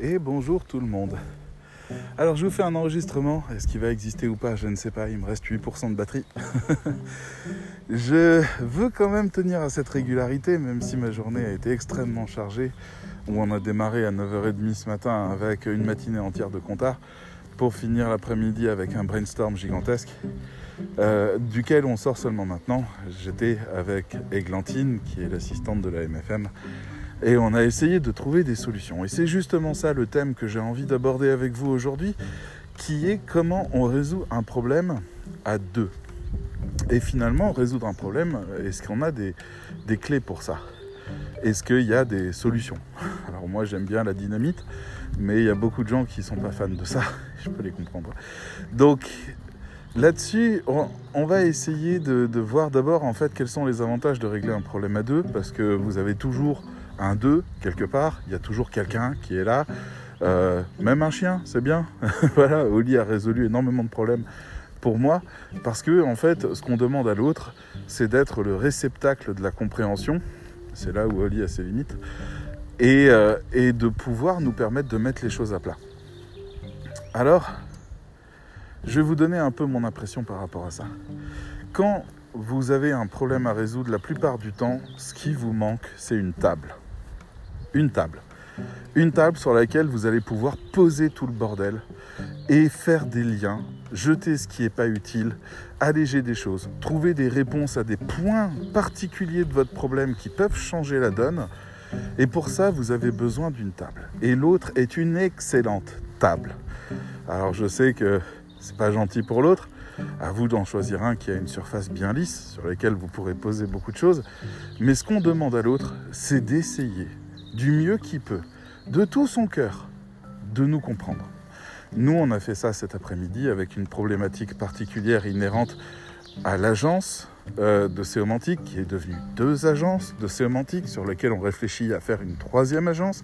et bonjour tout le monde. Alors je vous fais un enregistrement, est-ce qu'il va exister ou pas, je ne sais pas, il me reste 8% de batterie. je veux quand même tenir à cette régularité, même si ma journée a été extrêmement chargée, on a démarré à 9h30 ce matin avec une matinée entière de comptard, pour finir l'après-midi avec un brainstorm gigantesque, euh, duquel on sort seulement maintenant. J'étais avec Eglantine, qui est l'assistante de la MFM, et on a essayé de trouver des solutions. Et c'est justement ça le thème que j'ai envie d'aborder avec vous aujourd'hui, qui est comment on résout un problème à deux. Et finalement, résoudre un problème, est-ce qu'on a des, clés pour ça? Est-ce qu'il y a des solutions? Alors moi j'aime bien la dynamite, mais il y a beaucoup de gens qui ne sont pas fans de ça, je peux les comprendre. Donc Là-dessus, on, va essayer de voir d'abord en fait quels sont les avantages de régler un problème à deux, parce que vous avez toujours un deux quelque part, il y a toujours quelqu'un qui est là. Euh, même un chien, c'est bien. voilà, Oli a résolu énormément de problèmes pour moi, parce que en fait, ce qu'on demande à l'autre, c'est d'être le réceptacle de la compréhension. C'est là où Oli a ses limites. Euh, et de pouvoir nous permettre de mettre les choses à plat. Alors, je vais vous donner un peu mon impression par rapport à ça. Quand vous avez un problème à résoudre, la plupart du temps, ce qui vous manque, c'est une table une table. Une table sur laquelle vous allez pouvoir poser tout le bordel et faire des liens, jeter ce qui n'est pas utile, alléger des choses, trouver des réponses à des points particuliers de votre problème qui peuvent changer la donne. Et pour ça, vous avez besoin d'une table. Et l'autre est une excellente table. Alors je sais que c'est pas gentil pour l'autre. À vous d'en choisir un qui a une surface bien lisse sur laquelle vous pourrez poser beaucoup de choses. Mais ce qu'on demande à l'autre, c'est d'essayer du mieux qu'il peut, de tout son cœur, de nous comprendre. Nous, on a fait ça cet après-midi avec une problématique particulière inhérente à l'agence euh, de Séomantique, qui est devenue deux agences de Séomantique, sur lesquelles on réfléchit à faire une troisième agence.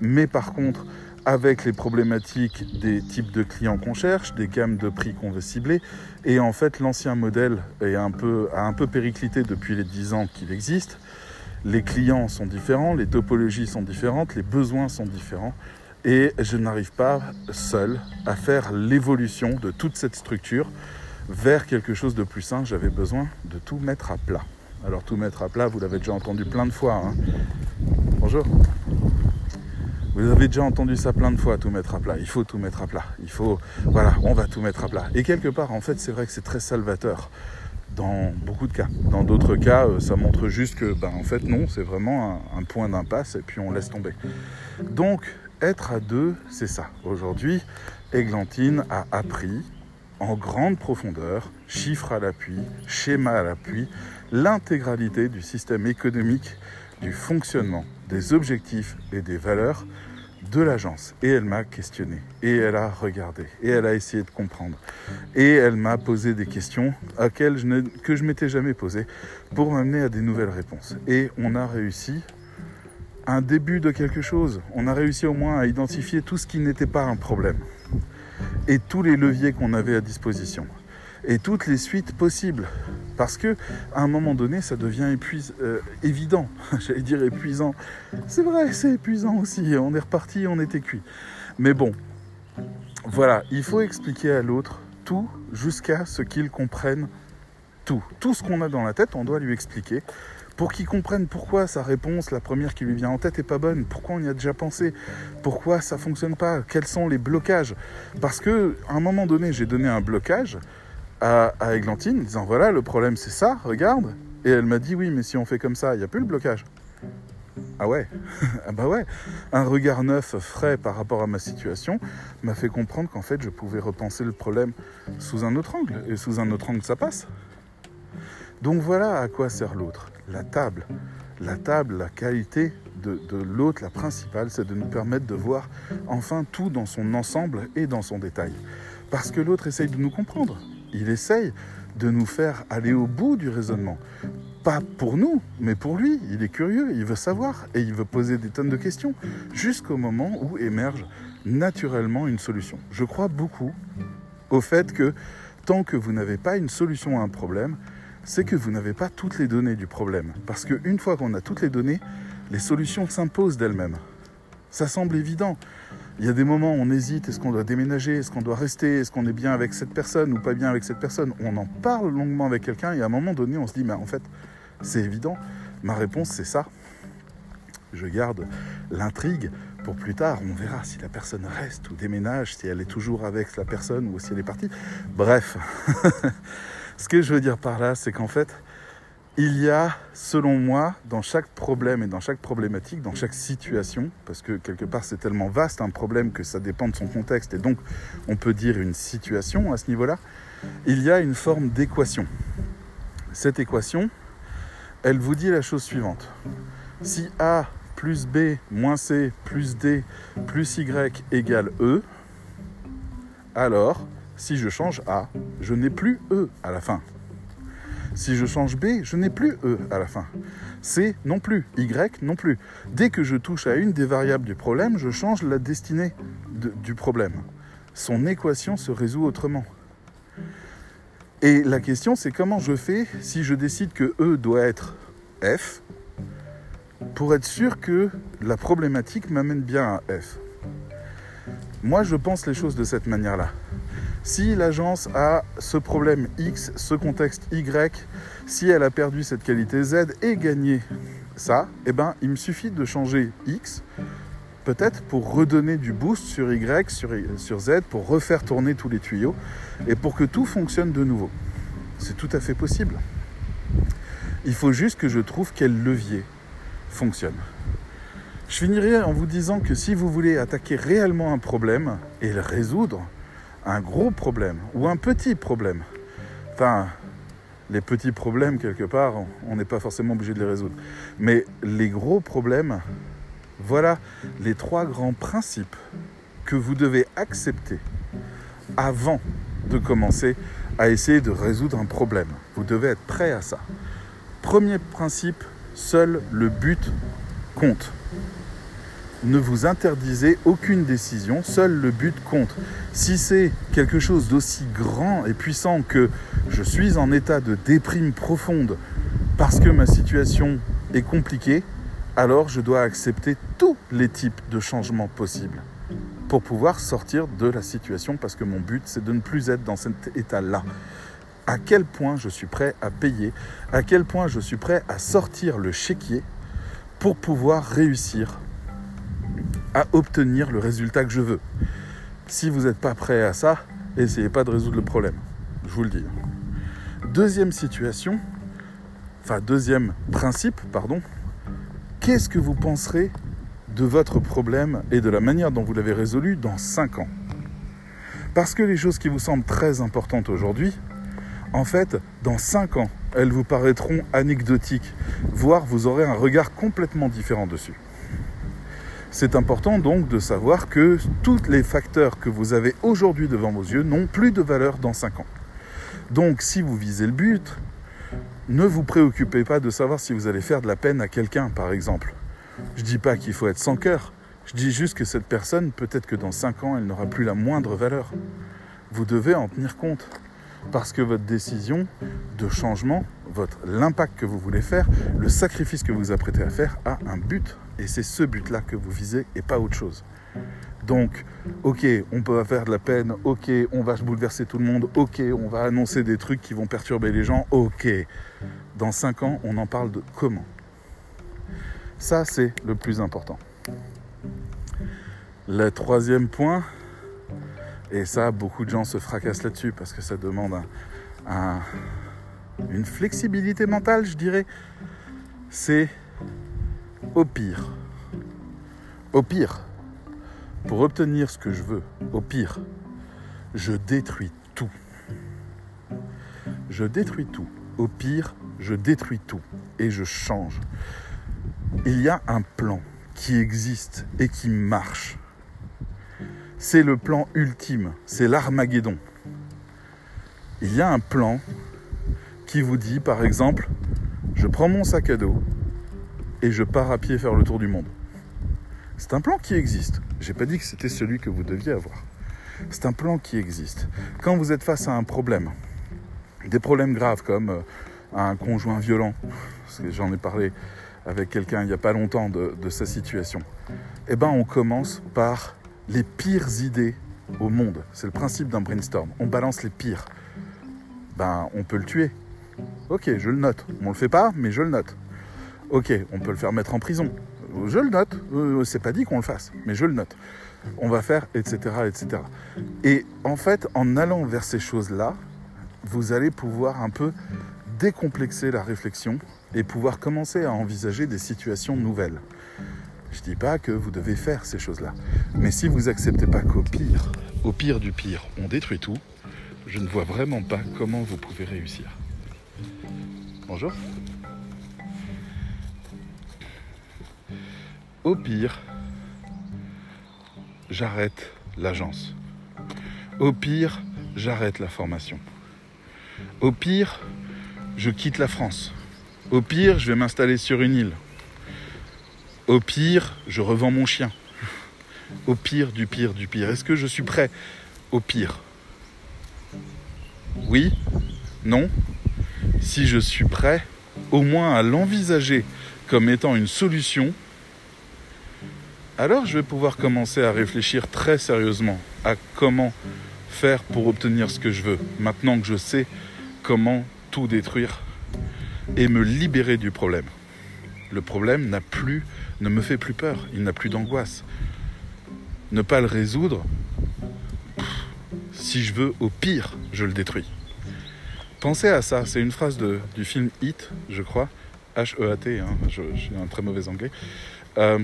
Mais par contre, avec les problématiques des types de clients qu'on cherche, des gammes de prix qu'on veut cibler. Et en fait, l'ancien modèle est un peu, a un peu périclité depuis les dix ans qu'il existe les clients sont différents, les topologies sont différentes, les besoins sont différents. Et je n'arrive pas seul à faire l'évolution de toute cette structure vers quelque chose de plus sain. J'avais besoin de tout mettre à plat. Alors tout mettre à plat, vous l'avez déjà entendu plein de fois. Hein. Bonjour. Vous avez déjà entendu ça plein de fois, tout mettre à plat. Il faut tout mettre à plat. Il faut, voilà, on va tout mettre à plat. Et quelque part, en fait, c'est vrai que c'est très salvateur dans beaucoup de cas. Dans d'autres cas, euh, ça montre juste que, ben, en fait, non, c'est vraiment un, point d'impasse et puis on laisse tomber. Donc, être à deux, c'est ça. Aujourd'hui, Églantine a appris en grande profondeur, chiffres à l'appui, schéma à l'appui, l'intégralité du système économique, du fonctionnement, des objectifs et des valeurs de l'agence. Et elle m'a questionné, et elle a regardé, et elle a essayé de comprendre. Et elle m'a posé des questions auxquelles je que je m'étais jamais posées pour m'amener à des nouvelles réponses. Et on a réussi un début de quelque chose. On a réussi au moins à identifier tout ce qui n'était pas un problème et tous les leviers qu'on avait à disposition et toutes les suites possibles. Parce que à un moment donné, ça devient euh, évident. J'allais dire épuisant. C'est vrai, c'est épuisant aussi. On est reparti, on était cuit. Mais bon, voilà, il faut expliquer à l'autre tout jusqu'à ce qu'il comprenne tout. Tout ce qu'on a dans la tête, on doit lui expliquer pour qu'il comprenne pourquoi sa réponse, la première qui lui vient en tête, est pas bonne, pourquoi on y a déjà pensé, pourquoi ça fonctionne pas, quels sont les blocages. Parce que à un moment donné, j'ai donné un blocage, à, à Églantine, disant voilà, le problème c'est ça, regarde. Et elle m'a dit oui, mais si on fait comme ça, il n'y a plus le blocage. Ah ouais? Ah bah ouais Un regard neuf, frais par rapport à ma situation m'a fait comprendre qu'en fait je pouvais repenser le problème sous un autre angle. Et sous un autre angle, ça passe. Donc voilà à quoi sert l'autre. La table. La table, la qualité de, de l'autre, la principale, c'est de nous permettre de voir enfin tout dans son ensemble et dans son détail. Parce que l'autre essaye de nous comprendre il essaye de nous faire aller au bout du raisonnement. Pas pour nous, mais pour lui. Il est curieux, il veut savoir et il veut poser des tonnes de questions jusqu'au moment où émerge naturellement une solution. Je crois beaucoup au fait que tant que vous n'avez pas une solution à un problème, c'est que vous n'avez pas toutes les données du problème. Parce qu'une fois qu'on a toutes les données, les solutions s'imposent d'elles-mêmes. Ça semble évident. Il y a des moments où on hésite, est-ce qu'on doit déménager, est-ce qu'on doit rester, est-ce qu'on est bien avec cette personne ou pas bien avec cette personne. On en parle longuement avec quelqu'un et à un moment donné, on se dit, mais en fait, c'est évident. Ma réponse, c'est ça. Je garde l'intrigue pour plus tard. On verra si la personne reste ou déménage, si elle est toujours avec la personne ou si elle est partie. Bref, ce que je veux dire par là, c'est qu'en fait, il y a, selon moi, dans chaque problème et dans chaque problématique, dans chaque situation, parce que quelque part c'est tellement vaste un problème que ça dépend de son contexte, et donc on peut dire une situation à ce niveau-là, il y a une forme d'équation. Cette équation, elle vous dit la chose suivante. Si A plus B moins C plus D plus Y égale E, alors si je change A, je n'ai plus E à la fin. Si je change B, je n'ai plus E à la fin. C non plus, Y non plus. Dès que je touche à une des variables du problème, je change la destinée du problème. Son équation se résout autrement. Et la question, c'est comment je fais si je décide que E doit être F pour être sûr que la problématique m'amène bien à F? Moi, je pense les choses de cette manière-là. Si l'agence a ce problème X, ce contexte Y, si elle a perdu cette qualité Z et gagné ça, eh ben, il me suffit de changer X, peut-être pour redonner du boost sur Y, sur, sur Z, pour refaire tourner tous les tuyaux et pour que tout fonctionne de nouveau. C'est tout à fait possible. Il faut juste que je trouve quel levier fonctionne. Je finirai en vous disant que si vous voulez attaquer réellement un problème et le résoudre, un gros problème ou un petit problème. Enfin, les petits problèmes, quelque part, on n'est pas forcément obligé de les résoudre. Mais les gros problèmes, voilà les trois grands principes que vous devez accepter avant de commencer à essayer de résoudre un problème. Vous devez être prêt à ça. Premier principe, seul le but compte ne vous interdisez aucune décision, seul le but compte. Si c'est quelque chose d'aussi grand et puissant que je suis en état de déprime profonde parce que ma situation est compliquée, alors je dois accepter tous les types de changements possibles pour pouvoir sortir de la situation parce que mon but c'est de ne plus être dans cet état-là. À quel point je suis prêt à payer, à quel point je suis prêt à sortir le chéquier pour pouvoir réussir à obtenir le résultat que je veux. Si vous n'êtes pas prêt à ça, essayez pas de résoudre le problème. Je vous le dis. Deuxième situation, enfin deuxième principe, pardon. Qu'est-ce que vous penserez de votre problème et de la manière dont vous l'avez résolu dans 5 ans? Parce que les choses qui vous semblent très importantes aujourd'hui, en fait, dans 5 ans, elles vous paraîtront anecdotiques, voire vous aurez un regard complètement différent dessus. C'est important donc de savoir que tous les facteurs que vous avez aujourd'hui devant vos yeux n'ont plus de valeur dans 5 ans. Donc si vous visez le but, ne vous préoccupez pas de savoir si vous allez faire de la peine à quelqu'un, par exemple. Je ne dis pas qu'il faut être sans cœur, je dis juste que cette personne, peut-être que dans 5 ans, elle n'aura plus la moindre valeur. Vous devez en tenir compte. Parce que votre décision de changement, votre, l'impact que vous voulez faire, le sacrifice que vous vous apprêtez à faire a un but. Et c'est ce but-là que vous visez et pas autre chose. Donc, ok, on peut faire de la peine, ok, on va bouleverser tout le monde, ok, on va annoncer des trucs qui vont perturber les gens, ok. Dans 5 ans, on en parle de comment? Ça, c'est le plus important. Le troisième point, et ça, beaucoup de gens se fracassent là-dessus parce que ça demande une flexibilité mentale, je dirais, c'est au pire, au pire, pour obtenir ce que je veux, au pire, je détruis tout. Je détruis tout. Au pire, je détruis tout et je change. Il y a un plan qui existe et qui marche. C'est le plan ultime, c'est l'Armageddon. Il y a un plan qui vous dit, par exemple, je prends mon sac à dos, et je pars à pied faire le tour du monde. C'est un plan qui existe. J'ai pas dit que c'était celui que vous deviez avoir. C'est un plan qui existe. Quand vous êtes face à un problème, des problèmes graves comme euh, un conjoint violent, parce que j'en ai parlé avec quelqu'un il n'y a pas longtemps de, de sa situation. Eh ben, on commence par les pires idées au monde. C'est le principe d'un brainstorm. On balance les pires. Ben, on peut le tuer. Ok, je le note. On le fait pas, mais je le note. Ok, on peut le faire mettre en prison. Je le note. Euh, c'est pas dit qu'on le fasse, mais je le note. On va faire, etc., etc. Et en fait, en allant vers ces choses-là, vous allez pouvoir un peu décomplexer la réflexion et pouvoir commencer à envisager des situations nouvelles. Je ne dis pas que vous devez faire ces choses-là. Mais si vous acceptez pas qu'au pire, au pire du pire, on détruit tout, je ne vois vraiment pas comment vous pouvez réussir. Bonjour. Au pire, j'arrête l'agence. Au pire, j'arrête la formation. Au pire, je quitte la France. Au pire, je vais m'installer sur une île. Au pire, je revends mon chien. Au pire du pire du pire. Est-ce que je suis prêt au pire Oui Non Si je suis prêt, au moins à l'envisager comme étant une solution, alors je vais pouvoir commencer à réfléchir très sérieusement à comment faire pour obtenir ce que je veux, maintenant que je sais comment tout détruire et me libérer du problème. Le problème n'a plus, ne me fait plus peur, il n'a plus d'angoisse. Ne pas le résoudre, si je veux, au pire, je le détruis. Pensez à ça, c'est une phrase du film Hit, je crois, H-E-A-T, hein, un très mauvais anglais. Euh,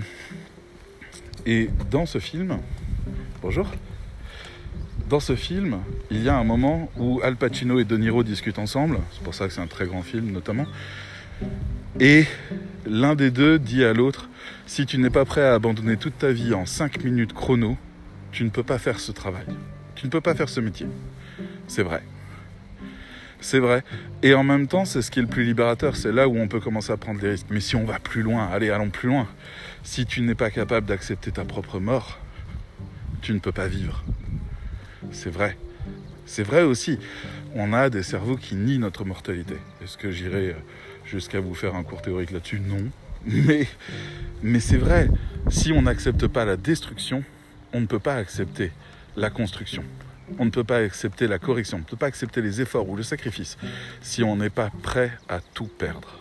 et dans ce film, bonjour, dans ce film, il y a un moment où Al Pacino et De Niro discutent ensemble, c'est pour ça que c'est un très grand film notamment, et l'un des deux dit à l'autre, si tu n'es pas prêt à abandonner toute ta vie en 5 minutes chrono, tu ne peux pas faire ce travail, tu ne peux pas faire ce métier. C'est vrai. C'est vrai. Et en même temps, c'est ce qui est le plus libérateur. C'est là où on peut commencer à prendre des risques. Mais si on va plus loin, allez, allons plus loin. Si tu n'es pas capable d'accepter ta propre mort, tu ne peux pas vivre. C'est vrai. C'est vrai aussi. On a des cerveaux qui nient notre mortalité. Est-ce que j'irai jusqu'à vous faire un cours théorique là-dessus Non. Mais, mais c'est vrai. Si on n'accepte pas la destruction, on ne peut pas accepter la construction. On ne peut pas accepter la correction, on ne peut pas accepter les efforts ou le sacrifice si on n'est pas prêt à tout perdre.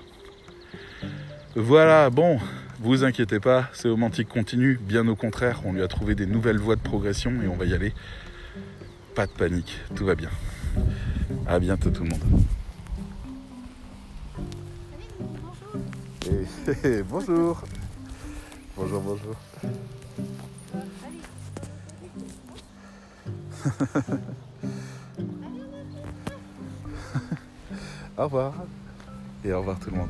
Voilà, bon, vous inquiétez pas, c'est romantique continue, bien au contraire, on lui a trouvé des nouvelles voies de progression et on va y aller. Pas de panique, tout va bien. À bientôt tout le monde. bonjour. Bonjour, bonjour. au revoir. Et au revoir tout le monde.